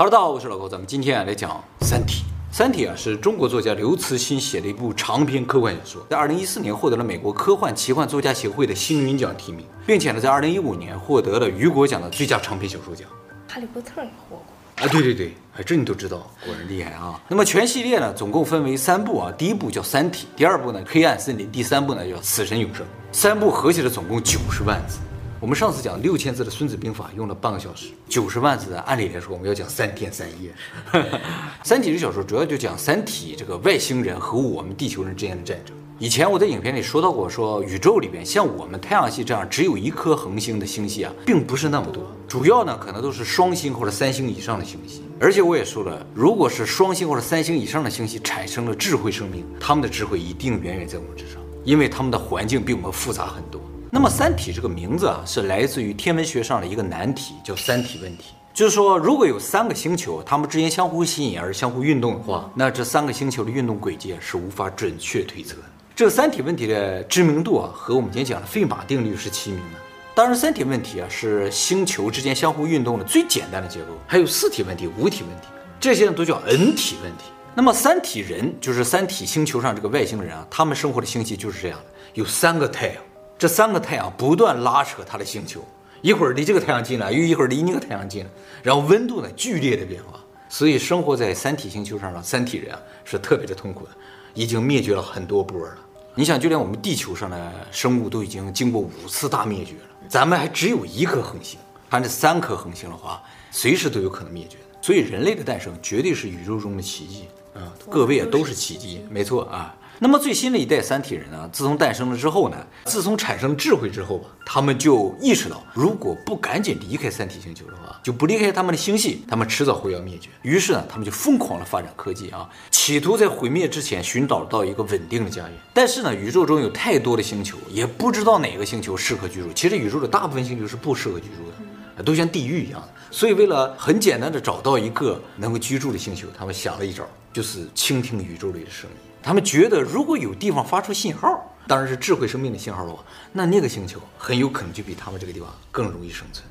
Hello，大家好，我是老高，咱们今天啊来讲《三体》。《三体》啊是中国作家刘慈欣写的一部长篇科幻小说，在二零一四年获得了美国科幻奇幻作家协会的星云奖提名，并且呢在二零一五年获得了雨果奖的最佳长篇小说奖。哈利波特也获过啊，对对对，哎，这你都知道，果然厉害啊。那么全系列呢总共分为三部啊，第一部叫《三体》，第二部呢《黑暗森林》，第三部呢叫《死神永生》。三部合起来总共九十万字。我们上次讲六千字的《孙子兵法》用了半个小时，九十万字的，按理来说我们要讲三天三夜。《三体》这小说主要就讲三体这个外星人和我们地球人之间的战争。以前我在影片里说到过，说宇宙里边像我们太阳系这样只有一颗恒星的星系啊，并不是那么多，主要呢可能都是双星或者三星以上的星系。而且我也说了，如果是双星或者三星以上的星系产生了智慧生命，他们的智慧一定远远在我们之上，因为他们的环境比我们复杂很多。那么，《三体》这个名字啊，是来自于天文学上的一个难题，叫三体问题。就是说，如果有三个星球，它们之间相互吸引而相互运动的话，那这三个星球的运动轨迹是无法准确推测的。这个三体问题的知名度啊，和我们今天讲的费马定律是齐名的。当然，三体问题啊，是星球之间相互运动的最简单的结构。还有四体问题、五体问题，这些呢都叫 N 体问题。那么，三体人就是三体星球上这个外星人啊，他们生活的星系就是这样的，有三个太阳。这三个太阳不断拉扯它的星球，一会儿离这个太阳近了，又一会儿离那个太阳近了，然后温度呢剧烈的变化，所以生活在三体星球上的三体人啊是特别的痛苦的，已经灭绝了很多波了。你想，就连我们地球上的生物都已经经过五次大灭绝了，咱们还只有一颗恒星，它这三颗恒星的话，随时都有可能灭绝的。所以人类的诞生绝对是宇宙中的奇迹啊！各位啊都是奇迹，没错啊。那么最新的一代三体人呢，自从诞生了之后呢，自从产生智慧之后吧，他们就意识到，如果不赶紧离开三体星球的话，就不离开他们的星系，他们迟早会要灭绝。于是呢，他们就疯狂的发展科技啊，企图在毁灭之前寻找到一个稳定的家园。但是呢，宇宙中有太多的星球，也不知道哪个星球适合居住。其实宇宙的大部分星球是不适合居住的，都像地狱一样。所以为了很简单的找到一个能够居住的星球，他们想了一招，就是倾听宇宙里的声音。他们觉得，如果有地方发出信号，当然是智慧生命的信号了，那那个星球很有可能就比他们这个地方更容易生存。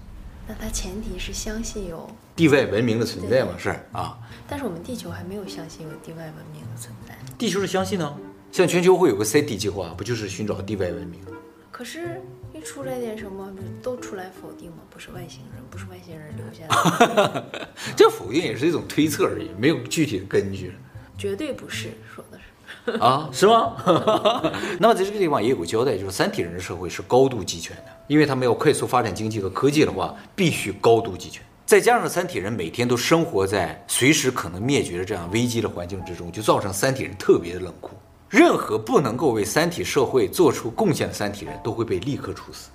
那它前提是相信有地外文明的存在嘛？是啊。但是我们地球还没有相信有地外文明的存在。地球是相信呢，像全球会有个 SETI 计划，不就是寻找地外文明？可是，一出来点什么，都出来否定吗？不是外星人，不是外星人留下的。这否定也是一种推测而已，没有具体的根据。绝对不是，说。啊，是吗？那么在这个地方也有个交代，就是三体人的社会是高度集权的，因为他们要快速发展经济和科技的话，必须高度集权。再加上三体人每天都生活在随时可能灭绝的这样危机的环境之中，就造成三体人特别的冷酷。任何不能够为三体社会做出贡献的三体人都会被立刻处死。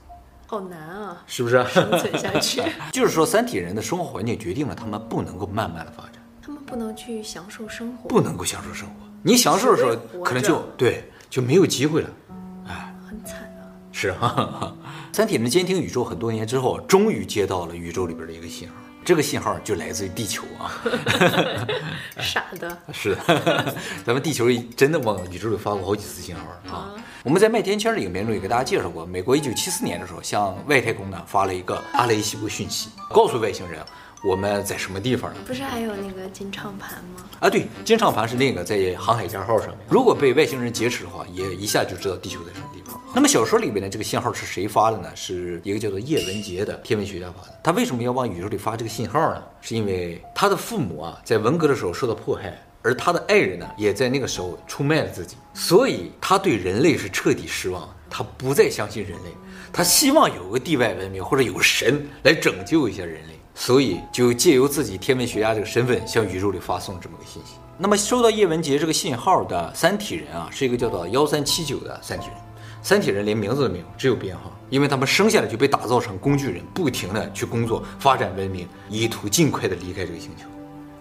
好难啊，是不是？生存下去。就是说，三体人的生活环境决定了他们不能够慢慢的发展，他们不能去享受生活，不能够享受生活。你享受的时候，可能就对就没有机会了，哎，很惨啊。是哈哈，三体人监听宇宙很多年之后，终于接到了宇宙里边的一个信号，这个信号就来自于地球啊。傻的。是的，咱们地球真的往宇宙里发过好几次信号啊。我们在麦田圈的影片中也给大家介绍过，美国一九七四年的时候向外太空呢发了一个阿雷西博讯息，告诉外星人。我们在什么地方呢？不是还有那个金唱盘吗？啊，对，金唱盘是另一个在航海家号上面。如果被外星人劫持的话，也一下就知道地球在什么地方。那么小说里边的这个信号是谁发的呢？是一个叫做叶文洁的天文学家发的。他为什么要往宇宙里发这个信号呢？是因为他的父母啊在文革的时候受到迫害，而他的爱人呢也在那个时候出卖了自己，所以他对人类是彻底失望，他不再相信人类，他希望有个地外文明或者有个神来拯救一下人类。所以就借由自己天文学家这个身份，向宇宙里发送这么个信息。那么收到叶文洁这个信号的三体人啊，是一个叫做幺三七九的三体人。三体人连名字都没有，只有编号，因为他们生下来就被打造成工具人，不停的去工作、发展文明，以图尽快的离开这个星球。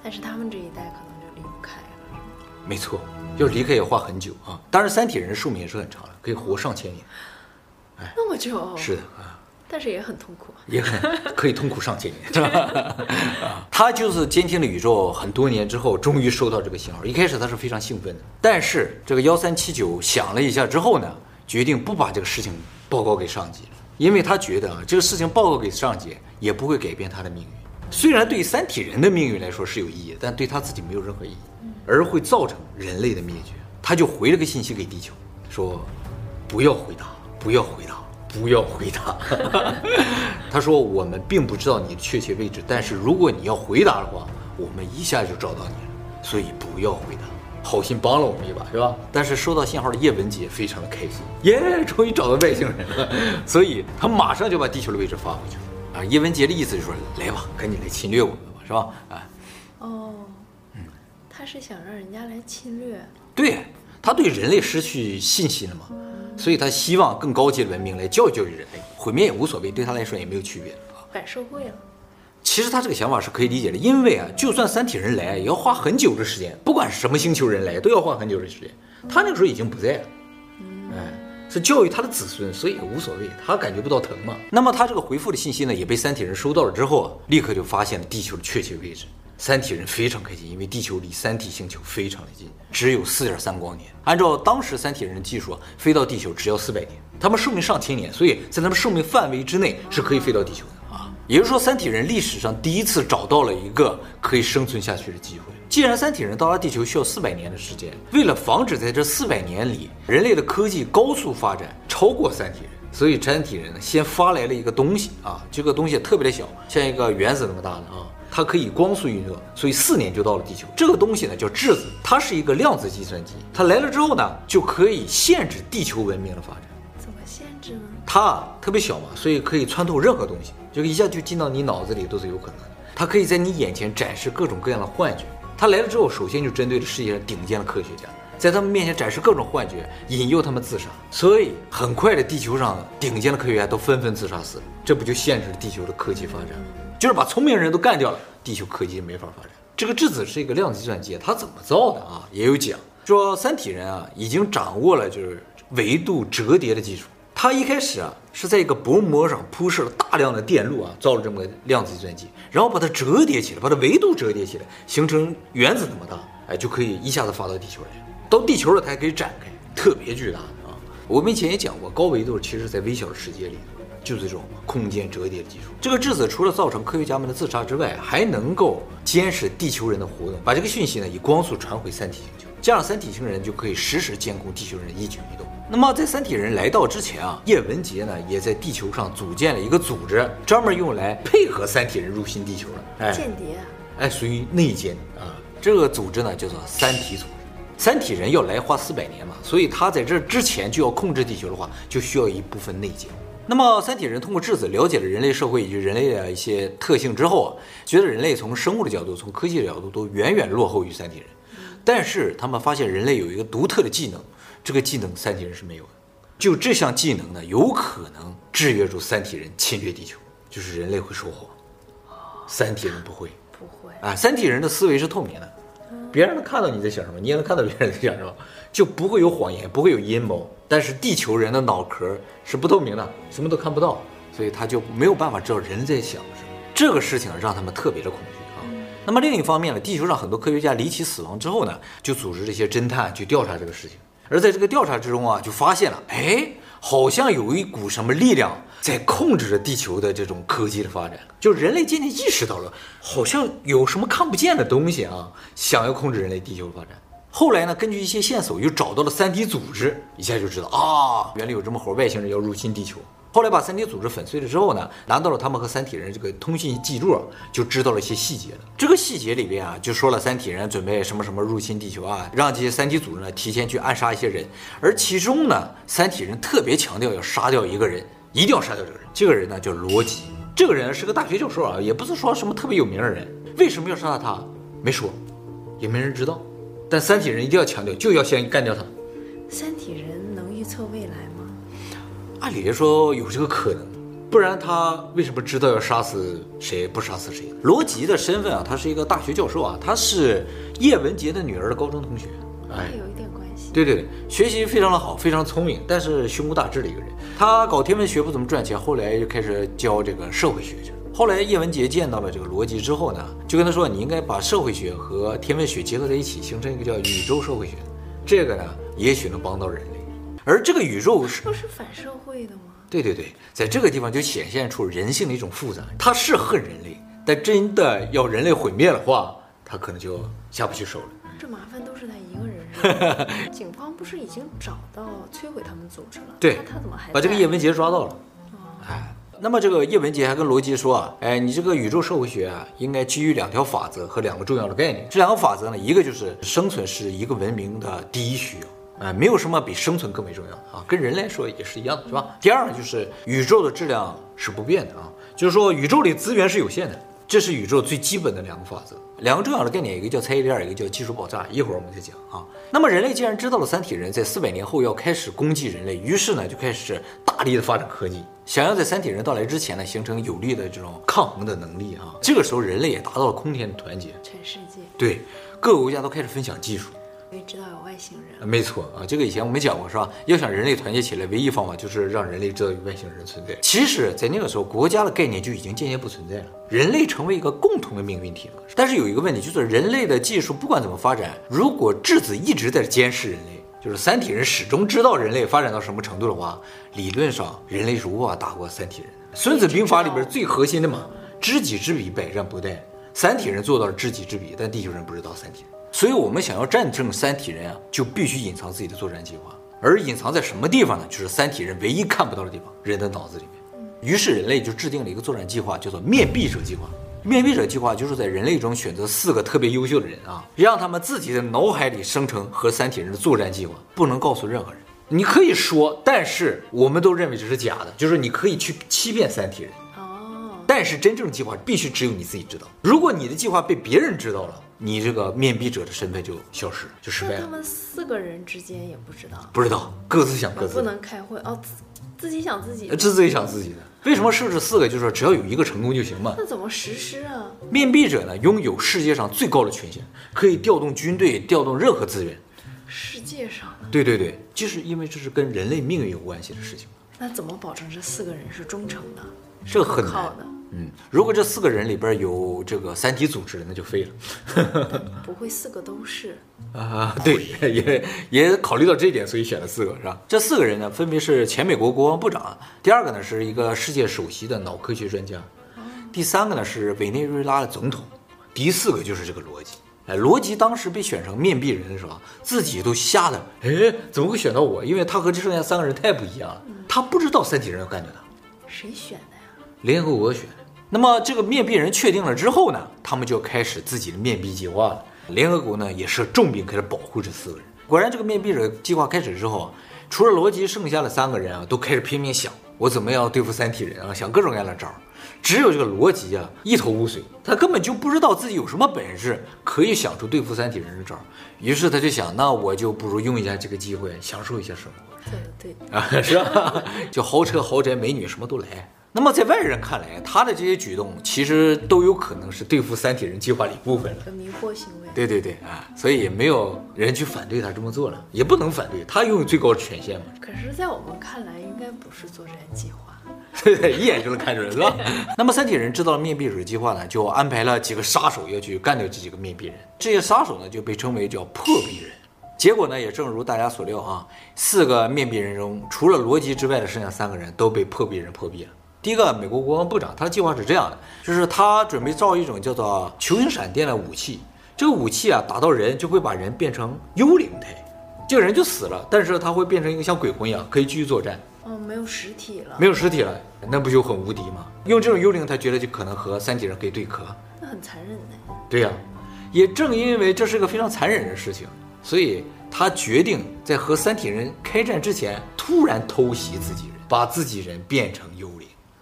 但是他们这一代可能就离不开了。没错，要离开也花很久啊。当然，三体人寿命也是很长的，可以活上千年。哎，那么久？是的啊。但是也很痛苦，也很可以痛苦上千年，他就是监听了宇宙很多年之后，终于收到这个信号。一开始他是非常兴奋的，但是这个幺三七九想了一下之后呢，决定不把这个事情报告给上级，因为他觉得啊，这个事情报告给上级也不会改变他的命运。虽然对三体人的命运来说是有意义，但对他自己没有任何意义，而会造成人类的灭绝。他就回了个信息给地球，说：“不要回答，不要回答，不要回答。”他说：“我们并不知道你的确切位置，但是如果你要回答的话，我们一下就找到你了，所以不要回答。”好心帮了我们一把，是吧？但是收到信号的叶文洁非常的开心，耶，终于找到外星人了，所以他马上就把地球的位置发回去了。啊，叶文洁的意思就是说，来吧，赶紧来侵略我们吧，是吧？啊，哦，嗯，他是想让人家来侵略，对，他对人类失去信心了嘛，所以他希望更高级的文明来教育教育人类，毁灭也无所谓，对他来说也没有区别啊，反社会了。其实他这个想法是可以理解的，因为啊，就算三体人来，也要花很久的时间，不管是什么星球人来，都要花很久的时间。他那个时候已经不在了，哎，是教育他的子孙，所以也无所谓，他感觉不到疼嘛。那么他这个回复的信息呢，也被三体人收到了之后啊，立刻就发现了地球的确切位置。三体人非常开心，因为地球离三体星球非常的近，只有四点三光年。按照当时三体人的技术啊，飞到地球只要四百年，他们寿命上千年，所以在他们寿命范围之内是可以飞到地球的啊。也就是说，三体人历史上第一次找到了一个可以生存下去的机会。既然三体人到达地球需要四百年的时间，为了防止在这四百年里人类的科技高速发展超过三体人，所以三体人呢先发来了一个东西啊，这个东西特别的小，像一个原子那么大的啊，它可以光速运作，所以四年就到了地球。这个东西呢叫质子，它是一个量子计算机，它来了之后呢就可以限制地球文明的发展。怎么限制呢？它特别小嘛，所以可以穿透任何东西。就一下就进到你脑子里都是有可能的，它可以在你眼前展示各种各样的幻觉。它来了之后，首先就针对了世界上顶尖的科学家，在他们面前展示各种幻觉，引诱他们自杀。所以很快的，地球上顶尖的科学家都纷纷自杀死了。这不就限制了地球的科技发展？就是把聪明人都干掉了，地球科技没法发展。这个质子是一个量子计算机，它怎么造的啊？也有讲，说三体人啊已经掌握了就是维度折叠的技术。他一开始啊是在一个薄膜上铺设了大量的电路啊，造了这么个量子计算机，然后把它折叠起来，把它维度折叠起来，形成原子那么大，哎，就可以一下子发到地球来。到地球了，它还可以展开，特别巨大的啊！我们以前也讲过，高维度其实在微小的世界里，就是这种空间折叠的技术。这个质子除了造成科学家们的自杀之外，还能够监视地球人的活动，把这个讯息呢以光速传回三体星球，这样三体星人就可以实时监控地球人一举一动。那么在三体人来到之前啊，叶文洁呢也在地球上组建了一个组织，专门用来配合三体人入侵地球的。哎，间谍啊，哎，属于内奸啊。这个组织呢叫做三体组织。三体人要来花四百年嘛，所以他在这之前就要控制地球的话，就需要一部分内奸。那么三体人通过质子了解了人类社会以及人类的一些特性之后啊，觉得人类从生物的角度、从科技的角度都远远落后于三体人，但是他们发现人类有一个独特的技能。这个技能三体人是没有的，就这项技能呢，有可能制约住三体人侵略地球，就是人类会说谎，三体人不会，不会啊，三体人的思维是透明的，别人能看到你在想什么，你也能看到别人在想什么，就不会有谎言，不会有阴谋。但是地球人的脑壳是不透明的，什么都看不到，所以他就没有办法知道人在想什么。这个事情让他们特别的恐惧啊。那么另一方面呢，地球上很多科学家离奇死亡之后呢，就组织这些侦探去调查这个事情。而在这个调查之中啊，就发现了，哎，好像有一股什么力量在控制着地球的这种科技的发展。就人类渐渐意识到了，好像有什么看不见的东西啊，想要控制人类地球的发展。后来呢，根据一些线索，又找到了三体组织，一下就知道啊，原来有这么伙外星人要入侵地球。后来把三体组织粉碎了之后呢，拿到了他们和三体人这个通信记录，就知道了一些细节了。这个细节里边啊，就说了三体人准备什么什么入侵地球啊，让这些三体组织呢提前去暗杀一些人。而其中呢，三体人特别强调要杀掉一个人，一定要杀掉这个人。这个人呢叫罗辑，这个人是个大学教授啊，也不是说什么特别有名的人。为什么要杀他？没说，也没人知道。但三体人一定要强调，就要先干掉他。三体人能预测未来吗？按理来说有这个可能，不然他为什么知道要杀死谁不杀死谁？罗辑的身份啊，他是一个大学教授啊，他是叶文洁的女儿的高中同学，哎，有一点关系。对对对，学习非常的好，非常聪明，但是胸无大志的一个人。他搞天文学不怎么赚钱，后来就开始教这个社会学去了。后来叶文洁见到了这个逻辑之后呢，就跟他说：“你应该把社会学和天文学结合在一起，形成一个叫宇宙社会学。这个呢，也许能帮到人类。”而这个宇宙是不是反社会的吗？对对对，在这个地方就显现出人性的一种复杂。他是恨人类，但真的要人类毁灭的话，他可能就下不去手了。这麻烦都是他一个人是 警方不是已经找到摧毁他们组织了？对，他怎么还把这个叶文杰抓到了？哦、哎，那么这个叶文洁还跟罗辑说啊，哎，你这个宇宙社会学啊，应该基于两条法则和两个重要的概念。这两个法则呢，一个就是生存是一个文明的第一需要。哎，没有什么比生存更为重要啊，跟人来说也是一样的，是吧？第二呢，就是宇宙的质量是不变的啊，就是说宇宙里资源是有限的，这是宇宙最基本的两个法则。两个重要的概念，一个叫猜疑链，一个叫技术爆炸。一会儿我们再讲啊。那么人类既然知道了三体人在四百年后要开始攻击人类，于是呢就开始大力的发展科技，想要在三体人到来之前呢形成有力的这种抗衡的能力啊。这个时候人类也达到了空前的团结，全世界对各个国家都开始分享技术。可以知道有外星人，没错啊，这个以前我们讲过是吧？要想人类团结起来，唯一方法就是让人类知道有外星人存在。其实，在那个时候，国家的概念就已经渐渐不存在了，人类成为一个共同的命运体了。但是有一个问题，就是人类的技术不管怎么发展，如果质子一直在监视人类，就是三体人始终知道人类发展到什么程度的话，理论上人类是无法打过三体人的。孙子兵法里边最核心的嘛，知己知彼，百战不殆。三体人做到了知己知彼，但地球人不知道三体人。所以，我们想要战胜三体人啊，就必须隐藏自己的作战计划。而隐藏在什么地方呢？就是三体人唯一看不到的地方——人的脑子里面。于是，人类就制定了一个作战计划，叫做“面壁者计划”。面壁者计划就是在人类中选择四个特别优秀的人啊，让他们自己的脑海里生成和三体人的作战计划，不能告诉任何人。你可以说，但是我们都认为这是假的，就是你可以去欺骗三体人。哦。但是真正计划必须只有你自己知道。如果你的计划被别人知道了，你这个面壁者的身份就消失，就失败了。他们四个人之间也不知道，不知道，各自想各自。不能开会哦，自自己想自己，自自己想自己的。为什么设置四个？就是说只要有一个成功就行嘛。那怎么实施啊？面壁者呢，拥有世界上最高的权限，可以调动军队，调动任何资源。世界上？对对对，就是因为这是跟人类命运有关系的事情。那怎么保证这四个人是忠诚的？这很难。嗯，如果这四个人里边有这个三体组织，那就废了。不会四个都是啊？对，也也考虑到这一点，所以选了四个，是吧？这四个人呢，分别是前美国国防部长，第二个呢是一个世界首席的脑科学专家，第三个呢是委内瑞拉的总统，第四个就是这个罗辑。哎，罗辑当时被选成面壁人的时候，自己都吓得，哎，怎么会选到我？因为他和这剩下三个人太不一样了，他不知道三体人要干掉他。谁选的呀？联合国选。那么这个面壁人确定了之后呢，他们就开始自己的面壁计划了。联合国呢也是重兵开始保护这四个人。果然，这个面壁者计划开始之后，除了罗辑，剩下的三个人啊都开始拼命想我怎么样对付三体人啊，想各种各样的招儿。只有这个罗辑啊一头雾水，他根本就不知道自己有什么本事可以想出对付三体人的招儿。于是他就想，那我就不如用一下这个机会，享受一下生活。对对啊，是吧？就豪车、豪宅、美女什么都来。那么在外人看来，他的这些举动其实都有可能是对付三体人计划的一部分了，迷惑行为。对对对啊，所以也没有人去反对他这么做了，也不能反对他拥有最高的权限嘛。可是，在我们看来，应该不是作战计划，对对，一眼就能看出来，是吧？那么三体人知道了面壁者计划呢，就安排了几个杀手要去干掉这几个面壁人。这些杀手呢，就被称为叫破壁人。结果呢，也正如大家所料啊，四个面壁人中，除了罗辑之外的剩下三个人都被破壁人破壁了。第一个，美国国防部长，他的计划是这样的，就是他准备造一种叫做球形闪电的武器。这个武器啊，打到人就会把人变成幽灵体，这个人就死了，但是他会变成一个像鬼魂一样，可以继续作战。哦，没有实体了，没有实体了，那不就很无敌吗？用这种幽灵，他觉得就可能和三体人可以对磕。那很残忍的。对呀、啊，也正因为这是个非常残忍的事情，所以他决定在和三体人开战之前，突然偷袭自己人，把自己人变成。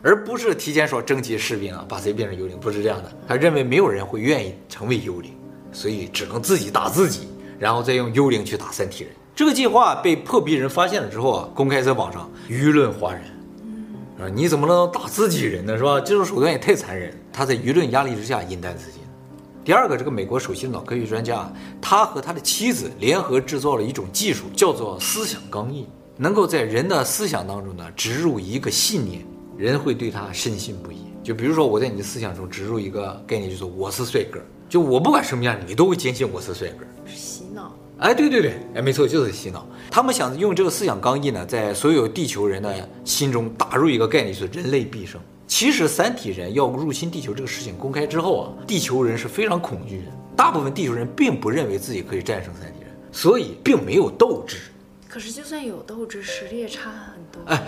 而不是提前说征集士兵啊，把谁变成幽灵，不是这样的。他认为没有人会愿意成为幽灵，所以只能自己打自己，然后再用幽灵去打三体人。这个计划被破壁人发现了之后啊，公开在网上，舆论哗然。啊，你怎么能打自己人呢？是吧？这种手段也太残忍。他在舆论压力之下饮弹自尽。第二个，这个美国首席脑科学专家，他和他的妻子联合制造了一种技术，叫做思想钢印，能够在人的思想当中呢植入一个信念。人会对他深信不疑。就比如说，我在你的思想中植入一个概念，就是我是帅哥。就我不管什么样，你都会坚信我是帅哥。是洗脑。哎，对对对，哎，没错，就是洗脑。他们想用这个思想刚毅呢，在所有地球人的心中打入一个概念，就是人类必胜。其实三体人要入侵地球这个事情公开之后啊，地球人是非常恐惧的。大部分地球人并不认为自己可以战胜三体人，所以并没有斗志。可是就算有斗志，实力也差很多。哎，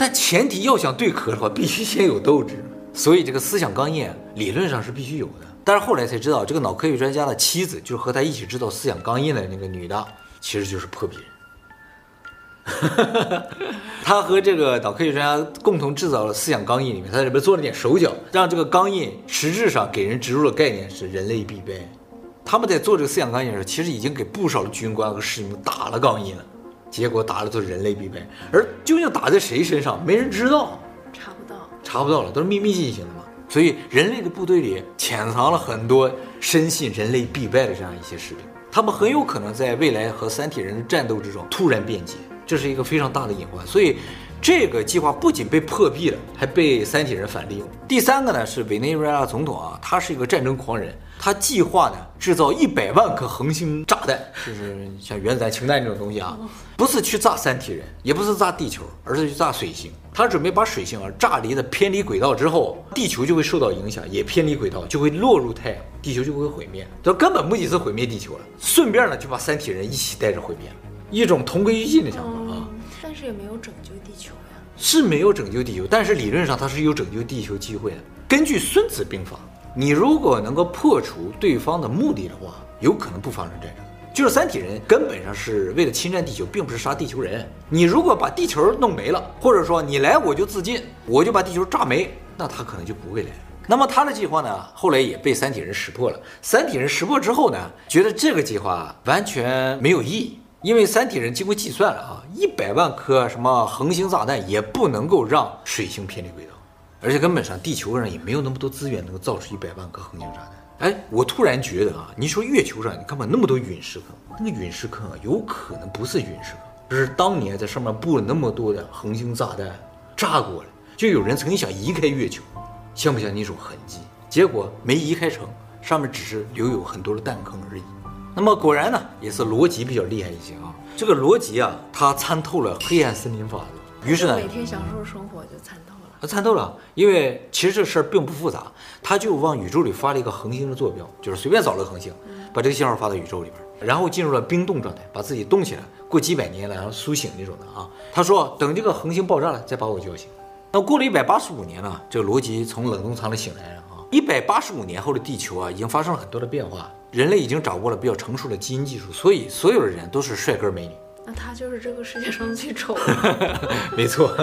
但前提要想对壳的话，必须先有斗志。所以这个思想钢印理论上是必须有的。但是后来才知道，这个脑科学专家的妻子，就是和他一起制造思想钢印的那个女的，其实就是破壁人。他和这个脑科学专家共同制造了思想钢印，里面他在里边做了点手脚，让这个钢印实质上给人植入的概念是人类必备。他们在做这个思想钢印的时候，其实已经给不少的军官和士兵打了钢印了，结果打的都是人类必败。而究竟打在谁身上，没人知道，查不到，查不到了，都是秘密进行的嘛。所以人类的部队里潜藏了很多深信人类必败的这样一些士兵，他们很有可能在未来和三体人的战斗之中突然变节。这是一个非常大的隐患，所以这个计划不仅被破壁了，还被三体人反利用。第三个呢是委内瑞拉总统啊，他是一个战争狂人，他计划呢制造一百万颗恒星炸弹，就是像原子弹、氢弹这种东西啊，不是去炸三体人，也不是炸地球，而是去炸水星。他准备把水星啊炸离的偏离轨道之后，地球就会受到影响，也偏离轨道，就会落入太阳，地球就会毁灭。这根本目的是毁灭地球了，顺便呢就把三体人一起带着毁灭了。一种同归于尽的想法啊、是也没有拯救地球呀。是没有拯救地球，但是理论上它是有拯救地球机会的。根据《孙子兵法》，你如果能够破除对方的目的的话，有可能不发生战争。就是三体人根本上是为了侵占地球，并不是杀地球人。你如果把地球弄没了，或者说你来我就自尽，我就把地球炸没，那他可能就不会来。那么他的计划呢，后来也被三体人识破了。三体人识破之后呢，觉得这个计划完全没有意义。因为三体人经过计算了啊，一百万颗什么恒星炸弹也不能够让水星偏离轨道，而且根本上地球上也没有那么多资源能够造出一百万颗恒星炸弹。哎，我突然觉得啊，你说月球上你看嘛，那么多陨石坑，那个陨石坑啊，有可能不是陨石坑，而是当年在上面布了那么多的恒星炸弹，炸过了，就有人曾经想移开月球，像不像那种痕迹？结果没移开成，上面只是留有很多的弹坑而已。那么果然呢，也是罗辑比较厉害一些啊。这个罗辑啊，他参透了黑暗森林法则，于是呢，每天享受生活就参透了。他参透了，因为其实这事儿并不复杂，他就往宇宙里发了一个恒星的坐标，就是随便找了个恒星，把这个信号发到宇宙里边，然后进入了冰冻状态，把自己冻起来，过几百年了然后苏醒那种的啊。他说等这个恒星爆炸了再把我叫醒。那过了一百八十五年呢，这个罗辑从冷冻舱里醒来了啊。一百八十五年后的地球啊，已经发生了很多的变化。人类已经掌握了比较成熟的基因技术，所以所有的人都是帅哥美女。那他就是这个世界上最丑的。没错，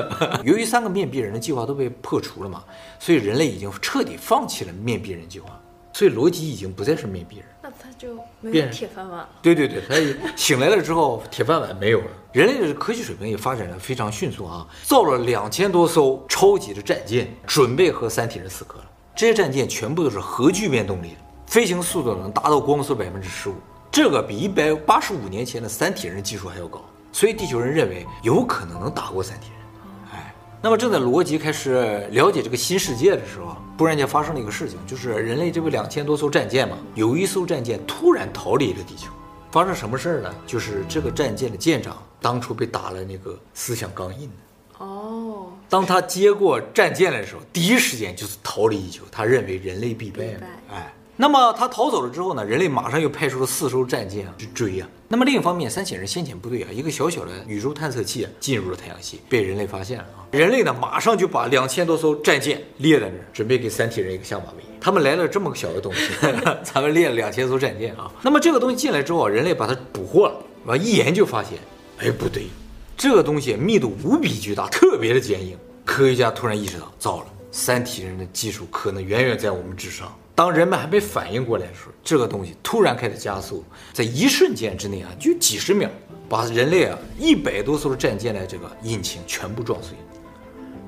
由于三个面壁人的计划都被破除了嘛，所以人类已经彻底放弃了面壁人计划。所以罗辑已经不再是面壁人。那他就没有铁饭碗。对对对，他醒来了之后，铁饭碗没有了。人类的科技水平也发展的非常迅速啊，造了两千多艘超级的战舰，准备和三体人死磕了。这些战舰全部都是核聚变动力的。飞行速度能达到光速百分之十五，这个比一百八十五年前的三体人技术还要高，所以地球人认为有可能能打过三体人。哎，那么正在罗辑开始了解这个新世界的时候，突然间发生了一个事情，就是人类这不两千多艘战舰嘛，有一艘战舰突然逃离了地球。发生什么事儿呢？就是这个战舰的舰长当初被打了那个思想钢印的。哦，当他接过战舰来的时候，第一时间就是逃离地球，他认为人类必败。哎。那么他逃走了之后呢？人类马上又派出了四艘战舰去追呀。那么另一方面，三体人先遣部队啊，一个小小的宇宙探测器啊，进入了太阳系，被人类发现了啊。人类呢，马上就把两千多艘战舰列在那儿，准备给三体人一个下马威。他们来了这么个小的东西，咱们列了两千艘战舰啊。那么这个东西进来之后，人类把它捕获了，完一研究发现，哎，不对，这个东西密度无比巨大，特别的坚硬。科学家突然意识到，糟了，三体人的技术可能远远在我们之上。当人们还没反应过来的时候，这个东西突然开始加速，在一瞬间之内啊，就几十秒，把人类啊一百多艘战舰的这个引擎全部撞碎，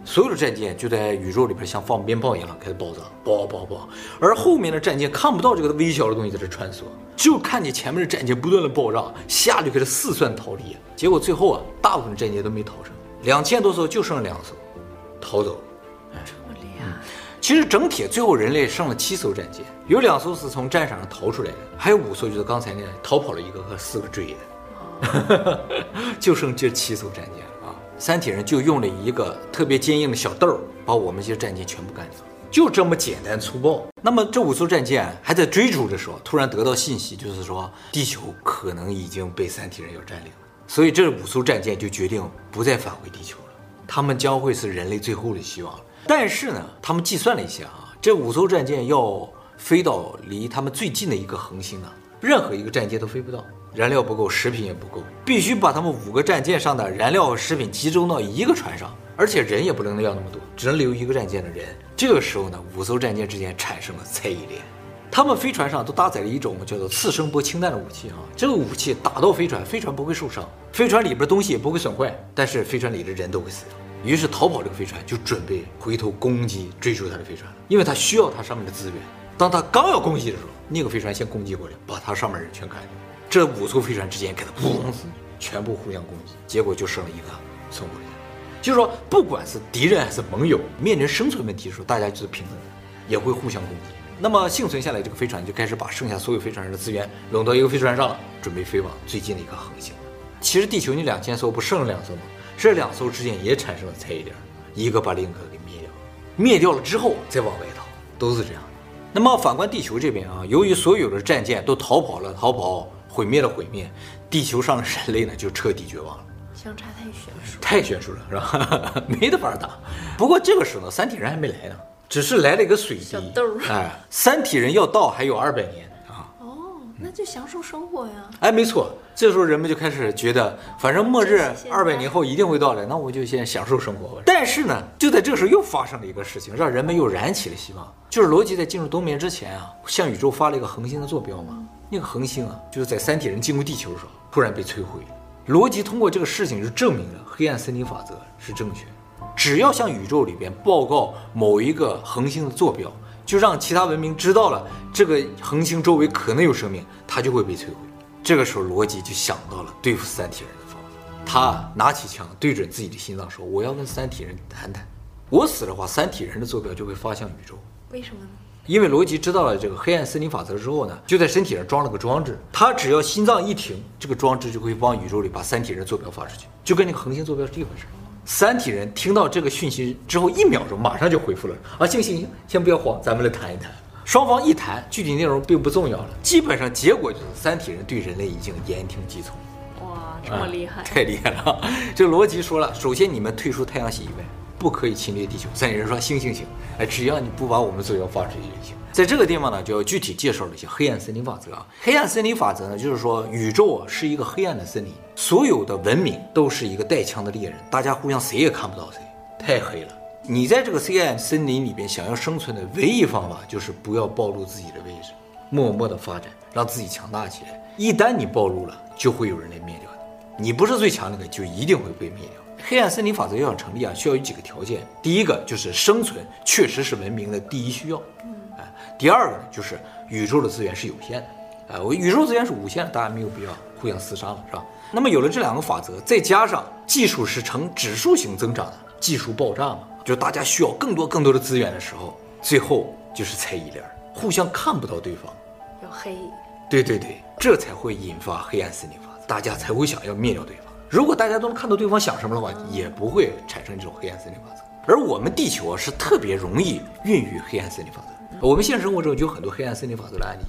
所有的战舰就在宇宙里边像放鞭炮一样开始爆炸，爆爆爆，而后面的战舰看不到这个微小的东西在这穿梭，就看见前面的战舰不断的爆炸，下就开始四散逃离，结果最后啊，大部分战舰都没逃成，两千多艘就剩两艘，逃走了。其实整体最后人类剩了七艘战舰，有两艘是从战场上逃出来的，还有五艘就是刚才那逃跑了一个和四个追的，就剩这七艘战舰啊。三体人就用了一个特别坚硬的小豆儿，把我们这些战舰全部干掉，就这么简单粗暴。那么这五艘战舰还在追逐的时候，突然得到信息，就是说地球可能已经被三体人要占领了，所以这五艘战舰就决定不再返回地球了，他们将会是人类最后的希望了。但是呢，他们计算了一下啊，这五艘战舰要飞到离他们最近的一个恒星呢，任何一个战舰都飞不到。燃料不够，食品也不够，必须把他们五个战舰上的燃料和食品集中到一个船上，而且人也不能要那么多，只能留一个战舰的人。这个时候呢，五艘战舰之间产生了猜疑链。他们飞船上都搭载了一种叫做次声波氢弹的武器啊，这个武器打到飞船，飞船不会受伤，飞船里边东西也不会损坏，但是飞船里的人都会死掉。于是逃跑这个飞船就准备回头攻击追逐他的飞船了，因为他需要他上面的资源。当他刚要攻击的时候，那个飞船先攻击过来，把他上面人全干掉。这五艘飞船之间给他砰，全部互相攻击，结果就剩了一个存活下来。就是说，不管是敌人还是盟友，面临生存问题的时候，大家就是平等的，也会互相攻击。那么幸存下来这个飞船就开始把剩下所有飞船上的资源拢到一个飞船上了，准备飞往最近的一个恒星。其实地球你两千艘不剩了两艘吗？这两艘之间也产生了猜疑点，一个把另一个给灭掉了，灭掉了之后再往外逃，都是这样的。那么反观地球这边啊，由于所有的战舰都逃跑了，逃跑。毁灭了毁灭，地球上的人类呢就彻底绝望了，相差太悬殊，太悬殊了，是吧？没得法打。不过这个时候呢，三体人还没来呢，只是来了一个水滴。小豆儿，哎，三体人要到还有二百年。那就享受生活呀！哎，没错，这时候人们就开始觉得，反正末日二百年后一定会到来，那我就先享受生活吧。但是呢，就在这个时候又发生了一个事情，让人们又燃起了希望，就是罗辑在进入冬眠之前啊，向宇宙发了一个恒星的坐标嘛。那个恒星啊，就是在三体人进入地球的时候突然被摧毁。罗辑通过这个事情就证明了黑暗森林法则是正确，只要向宇宙里边报告某一个恒星的坐标。就让其他文明知道了这个恒星周围可能有生命，它就会被摧毁。这个时候，罗辑就想到了对付三体人的方法。他拿起枪对准自己的心脏说：“我要跟三体人谈谈。我死的话，三体人的坐标就会发向宇宙。为什么呢？因为罗辑知道了这个黑暗森林法则之后呢，就在身体上装了个装置。他只要心脏一停，这个装置就会往宇宙里把三体人坐标发出去，就跟那个恒星坐标是一回事。”三体人听到这个讯息之后，一秒钟马上就回复了啊！行行行，先不要慌，咱们来谈一谈。双方一谈，具体内容并不重要了，基本上结果就是三体人对人类已经言听计从。哇，这么厉害！啊，太厉害了！这逻辑说了，首先你们退出太阳系以外，不可以侵略地球。三体人说行行行，哎，只要你不把我们坐标发出去就行。在这个地方呢，就要具体介绍了一些黑暗森林法则啊。黑暗森林法则呢，就是说宇宙啊是一个黑暗的森林，所有的文明都是一个带枪的猎人，大家互相谁也看不到谁，太黑了。你在这个黑暗森林里边想要生存的唯一方法，就是不要暴露自己的位置，默默的发展，让自己强大起来。一旦你暴露了，就会有人来灭掉你。你不是最强那个，就一定会被灭掉。黑暗森林法则要想成立啊，需要有几个条件。第一个就是生存确实是文明的第一需要。第二个呢，就是宇宙的资源是有限的，啊，我宇宙资源是无限的，大家没有必要互相厮杀了，是吧？那么有了这两个法则，再加上技术是呈指数型增长的，技术爆炸嘛，就大家需要更多更多的资源的时候，最后就是猜疑链，互相看不到对方，有黑，对对对，这才会引发黑暗森林法则，大家才会想要灭掉对方。如果大家都能看到对方想什么的话，也不会产生这种黑暗森林法则。而我们地球啊，是特别容易孕育黑暗森林法则。我们现实生活中就有很多黑暗森林法则的案例，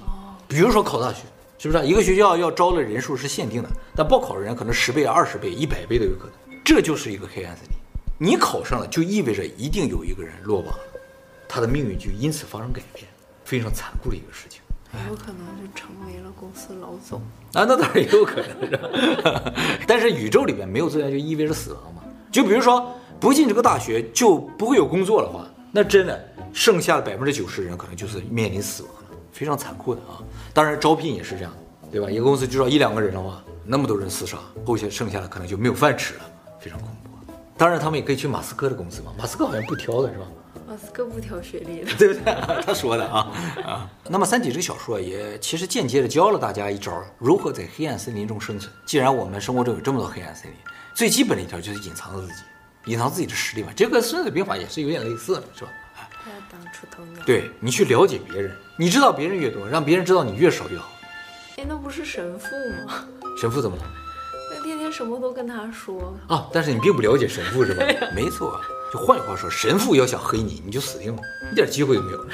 比如说考大学，是不是？一个学校要招的人数是限定的，但报考的人可能十倍、二十倍、一百倍都有可能，这就是一个黑暗森林。你考上了，就意味着一定有一个人落榜了，他的命运就因此发生改变，非常残酷的一个事情。有可能就成为了公司老总啊，那当然也有可能是。但是宇宙里面没有资源，就意味着死亡嘛。就比如说不进这个大学就不会有工作的话，那真的。剩下的百分之九十人可能就是面临死亡了，非常残酷的啊！当然招聘也是这样的，对吧？一个公司就招一两个人的话，那么多人厮杀，后续剩下的可能就没有饭吃了，非常恐怖。当然他们也可以去马斯克的公司嘛，马斯克好像不挑的是吧？马斯克不挑学历的，对不对？他说的啊啊。那么《三体》这个小说也其实间接的教了大家一招，如何在黑暗森林中生存。既然我们生活中有这么多黑暗森林，最基本的一条就是隐藏自己，隐藏自己的实力嘛。这个《孙子兵法》也是有点类似的，是吧？要当出头鸟。对，你去了解别人，你知道别人越多，让别人知道你越少越好。哎，那不是神父吗？神父怎么了？那天天天什么都跟他说啊，但是你并不了解神父是吧？没错，就换句话说，神父要想黑你，你就死定了，一点机会都没有。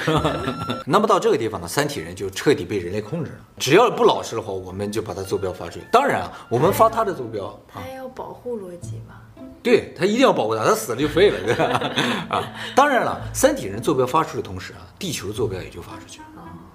那么到这个地方呢，三体人就彻底被人类控制了。只要不老实的话，我们就把他坐标发出去。当然啊，我们发他的坐标，他还要保护逻辑吧？对，他一定要保护他，他死了就废了，对吧？啊，当然了，三体人坐标发出的同时啊，地球坐标也就发出去了。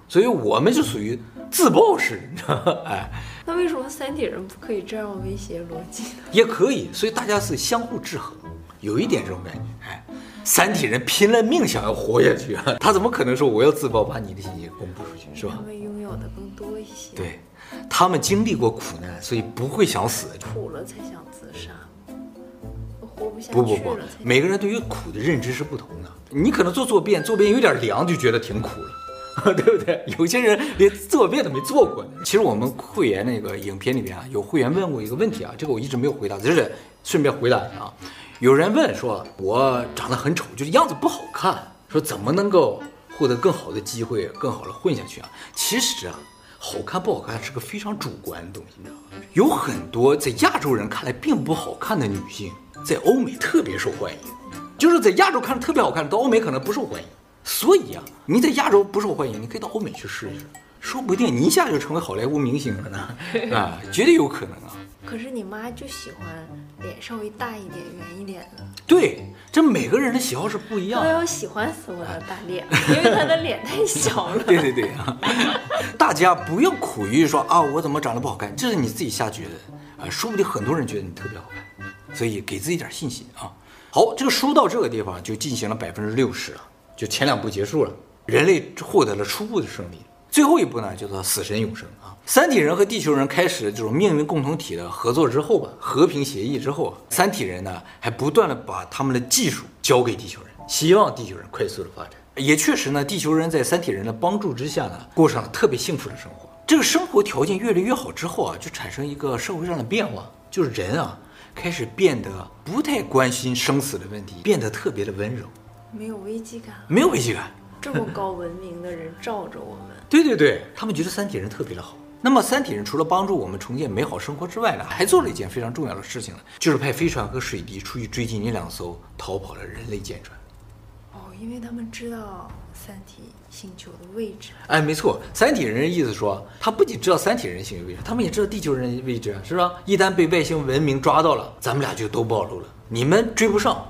所以我们就属于自爆式，你知道吗？哎，那为什么三体人不可以这样威胁逻辑呢？也可以，所以大家是相互制衡，有一点这种感觉。哎，三体人拼了命想要活下去啊，他怎么可能说我要自爆把你的信息公布出去，是吧？他们拥有的更多一些。对，他们经历过苦难，所以不会想死。苦了才想自杀，活不下去不不不，每个人对于苦的认知是不同的。你可能做坐便，坐便有点凉就觉得挺苦了。对不对？有些人连坐便都没坐过呢。其实我们会员那个影片里边啊，有会员问过一个问题啊，这个我一直没有回答，就是顺便回答一下啊。有人问说，我长得很丑，就是样子不好看，说怎么能够获得更好的机会，更好的混下去啊？其实啊，好看不好看是个非常主观的东西，你知道吗？有很多在亚洲人看来并不好看的女性，在欧美特别受欢迎，就是在亚洲看着特别好看，到欧美可能不受欢迎。所以呀、啊，你在亚洲不受欢迎，你可以到欧美去试一试，说不定你一下就成为好莱坞明星了呢，啊，绝对有可能啊。可是你妈就喜欢脸稍微大一点、圆一点的。对，这每个人的喜好是不一样的。我要喜欢死我的大脸，因为她的脸太小了。对对对啊，大家不要苦于说啊，我怎么长得不好看，这是你自己瞎觉得啊，说不定很多人觉得你特别好看，所以给自己点信心啊。好，这个书到这个地方就进行了百分之六十了。就前两部结束了，人类获得了初步的胜利。最后一步呢，叫做死神永生啊。三体人和地球人开始这种命运共同体的合作之后吧，和平协议之后啊，三体人呢还不断的把他们的技术交给地球人，希望地球人快速的发展。也确实呢，地球人在三体人的帮助之下呢，过上了特别幸福的生活。这个生活条件越来越好之后啊，就产生一个社会上的变化，就是人啊开始变得不太关心生死的问题，变得特别的温柔。没有危机感，没有危机感。这么高文明的人罩着我们，对对对，他们觉得三体人特别的好。那么三体人除了帮助我们重建美好生活之外呢，还做了一件非常重要的事情呢，就是派飞船和水滴出去追击那两艘逃跑的人类舰船。哦，因为他们知道三体星球的位置。哎，没错，三体人的意思说，他不仅知道三体人星球位置，他们也知道地球人位置，是吧？一旦被外星文明抓到了，咱们俩就都暴露了。你们追不上，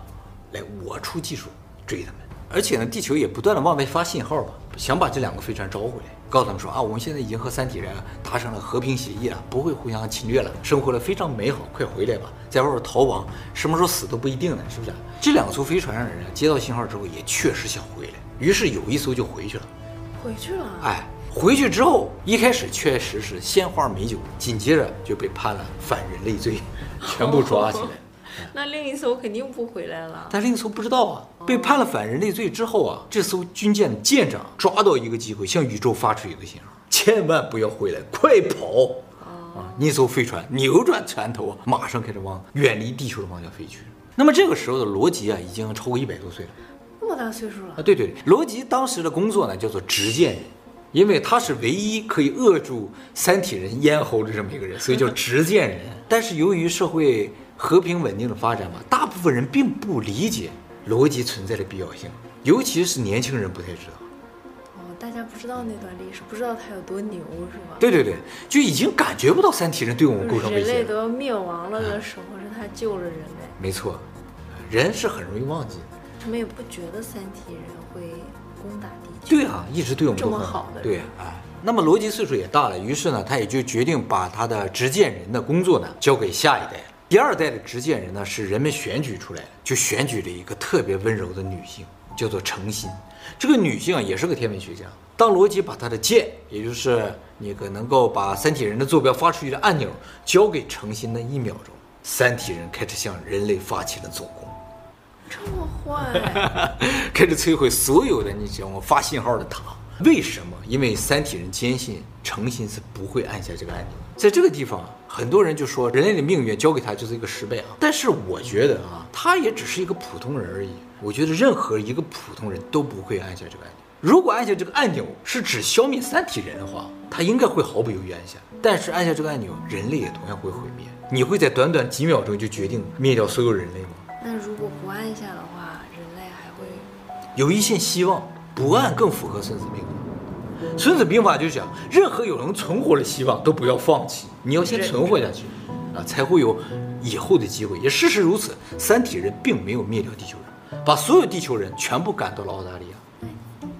来，我出技术。追他们，而且呢，地球也不断的往外发信号吧，想把这两个飞船招回来，告诉他们说啊，我们现在已经和三体人达成了和平协议了，不会互相侵略了，生活的非常美好，快回来吧，在外边逃亡，什么时候死都不一定呢，是不是？这两艘飞船上的人接到信号之后，也确实想回来，于是有一艘就回去了，回去了，哎，回去之后，一开始确实是鲜花美酒，紧接着就被判了反人类罪，全部抓起来。那另一艘肯定不回来了。但另一艘不知道啊，被判了反人类罪之后啊，这艘军舰的舰长抓到一个机会，向宇宙发出一个信号：千万不要回来，快跑！啊，那艘飞船扭转船头，马上开始往远离地球的方向飞去。那么这个时候的罗辑啊，已经超过一百多岁了。那么大岁数了啊？对对对，罗辑当时的工作呢，叫做执剑人，因为他是唯一可以扼住三体人咽喉的这么一个人，所以叫执剑人。但是由于社会和平稳定的发展嘛，大部分人并不理解逻辑存在的必要性，尤其是年轻人不太知道。哦，大家不知道那段历史，不知道他有多牛，是吧？对对对，就已经感觉不到三体人对我们构成威胁。人类都要灭亡了的时候，是他救了人类。没错，人是很容易忘记的。他们也不觉得三体人会攻打地球。对啊，一直对我们这么好的。对啊。那么罗辑岁数也大了，于是呢，他也就决定把他的执剑人的工作呢交给下一代。第二代的执剑人呢，是人们选举出来的，就选举了一个特别温柔的女性，叫做程心。这个女性啊，也是个天文学家。当罗辑把他的剑，也就是那个能够把三体人的坐标发出去的按钮，交给程心的一秒钟，三体人开始向人类发起了总攻。这么坏，开始摧毁所有的那种发信号的塔。为什么？因为三体人坚信程心是不会按下这个按钮。在这个地方，很多人就说人类的命运交给他就是一个十倍啊。但是我觉得啊，他也只是一个普通人而已。我觉得任何一个普通人都不会按下这个按钮。如果按下这个按钮是指消灭三体人的话，他应该会毫不犹豫按下。但是按下这个按钮，人类也同样会毁灭。你会在短短几秒钟就决定灭掉所有人类吗？那如果不按下的话，人类还会有一线希望。不按更符合《孙子兵法》。《孙子兵法》就讲，任何有能存活的希望都不要放弃，你要先存活下去，啊，才会有以后的机会。也事实如此，三体人并没有灭掉地球人，把所有地球人全部赶到了澳大利亚，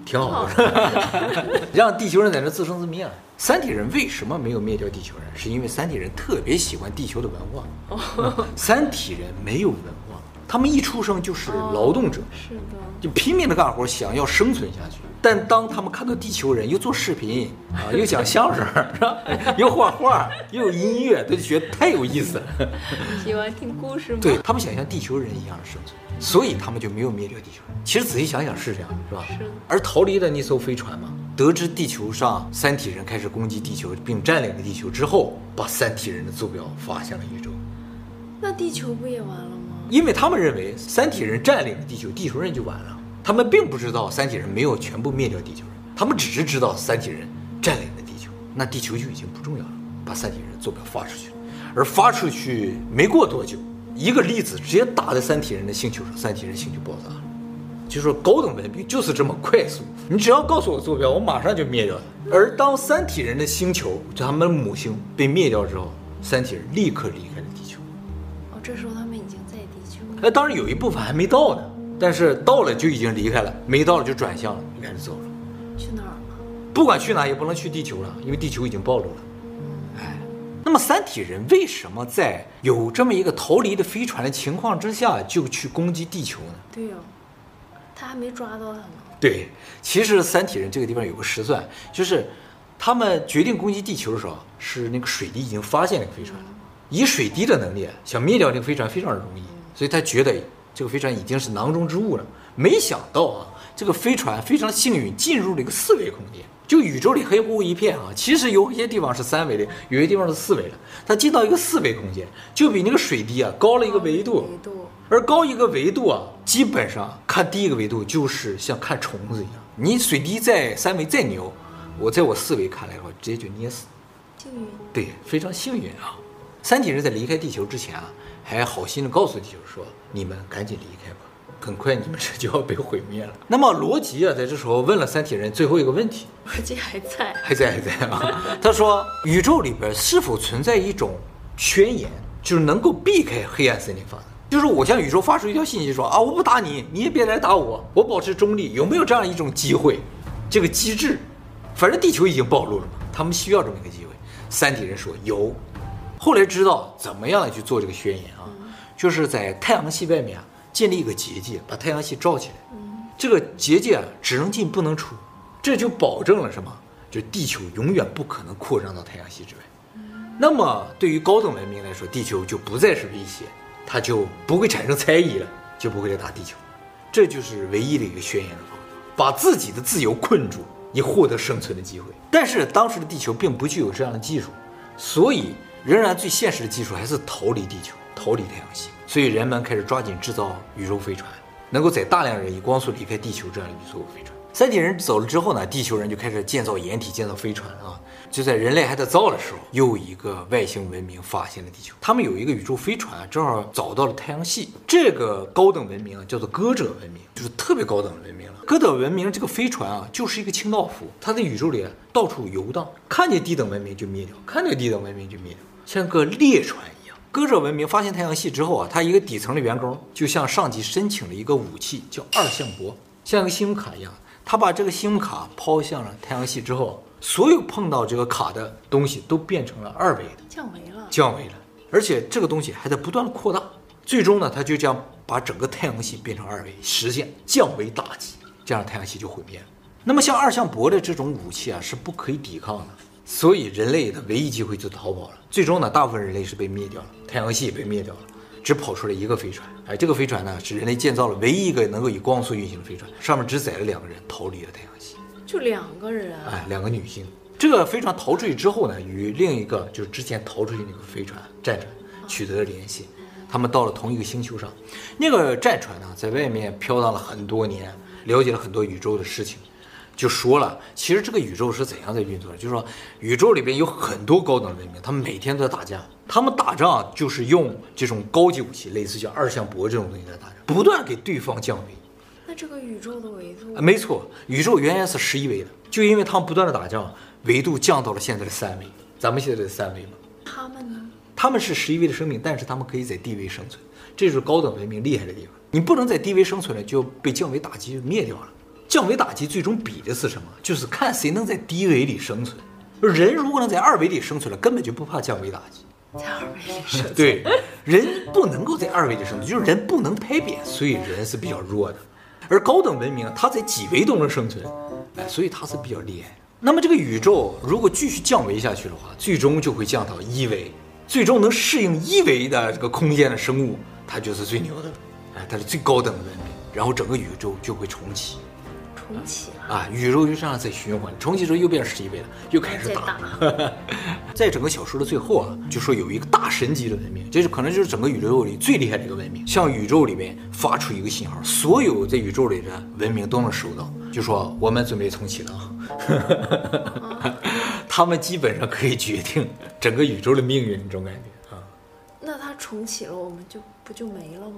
挺好的，让地球人在那自生自灭了。三体人为什么没有灭掉地球人？是因为三体人特别喜欢地球的文化。三体人没有文化，他们一出生就是劳动者，是的，就拼命的干活，想要生存下去。但当他们看到地球人又做视频啊，又讲相声，是吧？又画画，又有音乐，他就觉得太有意思了。喜欢听故事吗？对，他们想像地球人一样的生存，所以他们就没有灭掉地球人。其实仔细想想是这样，是吧？是。而逃离的那艘飞船嘛。得知地球上三体人开始攻击地球并占领了地球之后，把三体人的坐标发向了宇宙。那地球不也完了吗？因为他们认为三体人占领了地球，地球人就完了。他们并不知道三体人没有全部灭掉地球人，他们只是知道三体人占领了地球，那地球就已经不重要了。把三体人坐标发出去，而发出去没过多久，一个粒子直接打在三体人的星球上，三体人星球爆炸了。就说高等文明就是这么快速，你只要告诉我坐标，我马上就灭掉它。而当三体人的星球，就他们的母星被灭掉之后，三体人立刻离开了地球。哦，这时候他们已经在地球。那当然有一部分还没到呢，但是到了就已经离开了，没到了就转向了，就开始走了。去哪儿了？不管去哪也不能去地球了，因为地球已经暴露了。哎，那么三体人为什么在有这么一个逃离的飞船的情况之下就去攻击地球呢？对呀、哦。他还没抓到他呢。对，其实三体人这个地方有个实算，就是他们决定攻击地球的时候，是那个水滴已经发现那个飞船了。以水滴的能力，想灭掉那个飞船非常容易，所以他觉得这个飞船已经是囊中之物了。没想到啊，这个飞船非常幸运进入了一个四维空间。就宇宙里黑乎乎一片啊，其实有一些地方是三维的，有些地方是四维的。它进到一个四维空间，就比那个水滴啊高了一个维度。维度。而高一个维度啊，基本上看第一个维度就是像看虫子一样。你水滴在三维再牛，我在我四维看来的话，直接就捏死。幸运。对，非常幸运啊。三体人在离开地球之前啊，还好心的告诉地球说：“你们赶紧离开吧。”很快你们这就要被毁灭了。那么罗辑啊，在这时候问了三体人最后一个问题。罗辑还在，还在，还在啊。他说：宇宙里边是否存在一种宣言，就是能够避开黑暗森林法则？就是我向宇宙发出一条信息说啊，我不打你，你也别来打我，我保持中立。有没有这样一种机会？这个机制，反正地球已经暴露了嘛，他们需要这么一个机会。三体人说有。后来知道怎么样来去做这个宣言啊，就是在太阳系外面啊。建立一个结界，把太阳系罩起来。嗯，这个结界啊，只能进不能出，这就保证了什么？就地球永远不可能扩张到太阳系之外。嗯，那么对于高等文明来说，地球就不再是威胁，它就不会产生猜疑了，就不会来打地球。这就是唯一的一个宣言的方法，把自己的自由困住，以获得生存的机会。但是当时的地球并不具有这样的技术，所以仍然最现实的技术还是逃离地球，逃离太阳系。所以人们开始抓紧制造宇宙飞船，能够载大量人以光速离开地球这样的宇宙飞船。三体人走了之后呢，地球人就开始建造掩体、建造飞船啊。就在人类还在造的时候，又一个外星文明发现了地球。他们有一个宇宙飞船，正好找到了太阳系。这个高等文明啊，叫做歌者文明，就是特别高等文明了。歌者文明这个飞船啊，就是一个清道夫，它在宇宙里到处游荡，看见低等文明就灭掉，看见低等文明就灭掉，像个猎船一样。歌者文明发现太阳系之后啊，他一个底层的员工就向上级申请了一个武器，叫二向箔，像一个信用卡一样。他把这个信用卡抛向了太阳系之后，所有碰到这个卡的东西都变成了二维的，降维了，降维了。而且这个东西还在不断扩大，最终呢，他就将把整个太阳系变成二维，实现降维打击，这样太阳系就毁灭了。那么像二向箔的这种武器啊，是不可以抵抗的。所以人类的唯一机会就逃跑了。最终呢，大部分人类是被灭掉了，太阳系也被灭掉了，只跑出来一个飞船。哎，这个飞船呢，是人类建造了唯一一个能够以光速运行的飞船，上面只载了两个人，逃离了太阳系。就两个人？哎，两个女性。这个飞船逃出去之后呢，与另一个就是之前逃出去那个飞船战船取得了联系，他们到了同一个星球上。那个战船呢，在外面飘荡了很多年，了解了很多宇宙的事情。就说了，其实这个宇宙是怎样在运作的？就是说，宇宙里边有很多高等文明，他们每天都在打架。他们打仗就是用这种高级武器，类似像二向箔这种东西在打仗，不断给对方降维。那这个宇宙的维度？没错，宇宙原来是十一维的，就因为他们不断的打仗，维度降到了现在的三维。咱们现在是三维嘛？他们呢？他们是十一维的生命，但是他们可以在低维生存，这就是高等文明厉害的地方。你不能在低维生存了，就被降维打击就灭掉了。降维打击最终比的是什么？就是看谁能在低维里生存。人如果能在二维里生存了，根本就不怕降维打击。在二维里生存。对，人不能够在二维里生存，就是人不能拍扁，所以人是比较弱的。而高等文明，它在几维都能生存，哎，所以它是比较厉害。那么这个宇宙如果继续降维下去的话，最终就会降到一维。最终能适应一维的这个空间的生物，它就是最牛的，哎，它是最高等的文明。然后整个宇宙就会重启。重启了啊！宇宙就这样在循环，重启之后又变成十一倍了，又开始打。在整个小说的最后啊，就说有一个大神级的文明，这是可能就是整个宇宙里最厉害的一个文明，向宇宙里面发出一个信号，所有在宇宙里的文明都能收到，就说我们准备重启了啊。他们基本上可以决定整个宇宙的命运，这种感觉啊。那它重启了，我们就不就没了吗？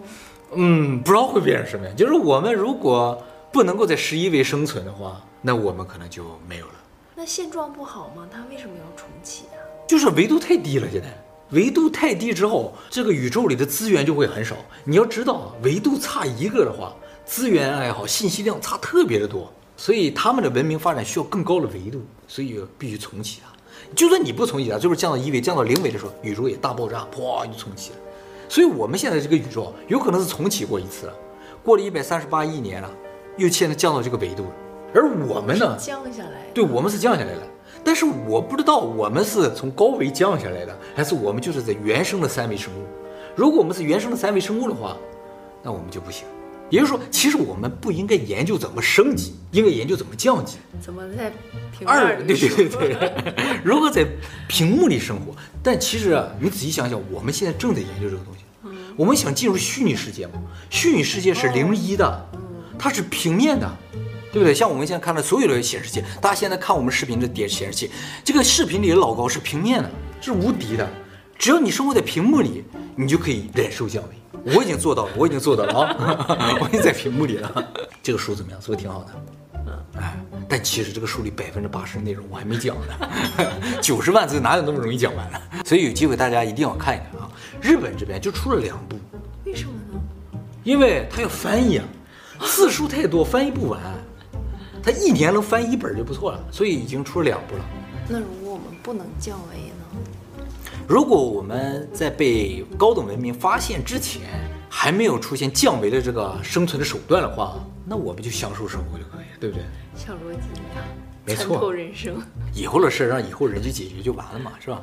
嗯，不知道会变成什么样。就是我们如果。不能够在十一维生存的话，那我们可能就没有了。那现状不好吗？它为什么要重启啊？就是维度太低了，现在维度太低之后，这个宇宙里的资源就会很少。你要知道，维度差一个的话，资源也好，信息量差特别的多，所以他们的文明发展需要更高的维度，所以必须重启它。就算你不重启它，就是降到一维、降到零维的时候，宇宙也大爆炸，啪就重启了。所以我们现在这个宇宙有可能是重启过一次了，过了一百三十八亿年了。又现在降到这个维度了，而我们呢？降下来。对，我们是降下来了，但是我不知道我们是从高维降下来的，还是我们就是在原生的三维生物。如果我们是原生的三维生物的话，那我们就不行。也就是说，其实我们不应该研究怎么升级，应该研究怎么降级。怎么在平二？对对对对，如何在屏幕里生活？但其实啊，你仔细想想，我们现在正在研究这个东西。嗯。我们想进入虚拟世界嘛？虚拟世界是零一的。哦它是平面的，对不对？像我们现在看的所有的显示器，大家现在看我们视频的点显示器，这个视频里的老高是平面的，是无敌的。只要你生活在屏幕里，你就可以忍受降维。我已经做到了，我已经做到了啊！我已经在屏幕里了。这个书怎么样？是不是挺好的？哎，但其实这个书里百分之八十的内容我还没讲呢，九十万字哪有那么容易讲完呢？所以有机会大家一定要看一看啊！日本这边就出了两部，为什么呢？因为它要翻译啊。字数太多，翻译不完。他一年能翻一本就不错了，所以已经出了两部了。那如果我们不能降维呢？如果我们在被高等文明发现之前，还没有出现降维的这个生存的手段的话，那我们就享受生活就可以了，对不对？像逻辑一样，没错。人生，以后的事让以后人去解决就完了嘛，是吧？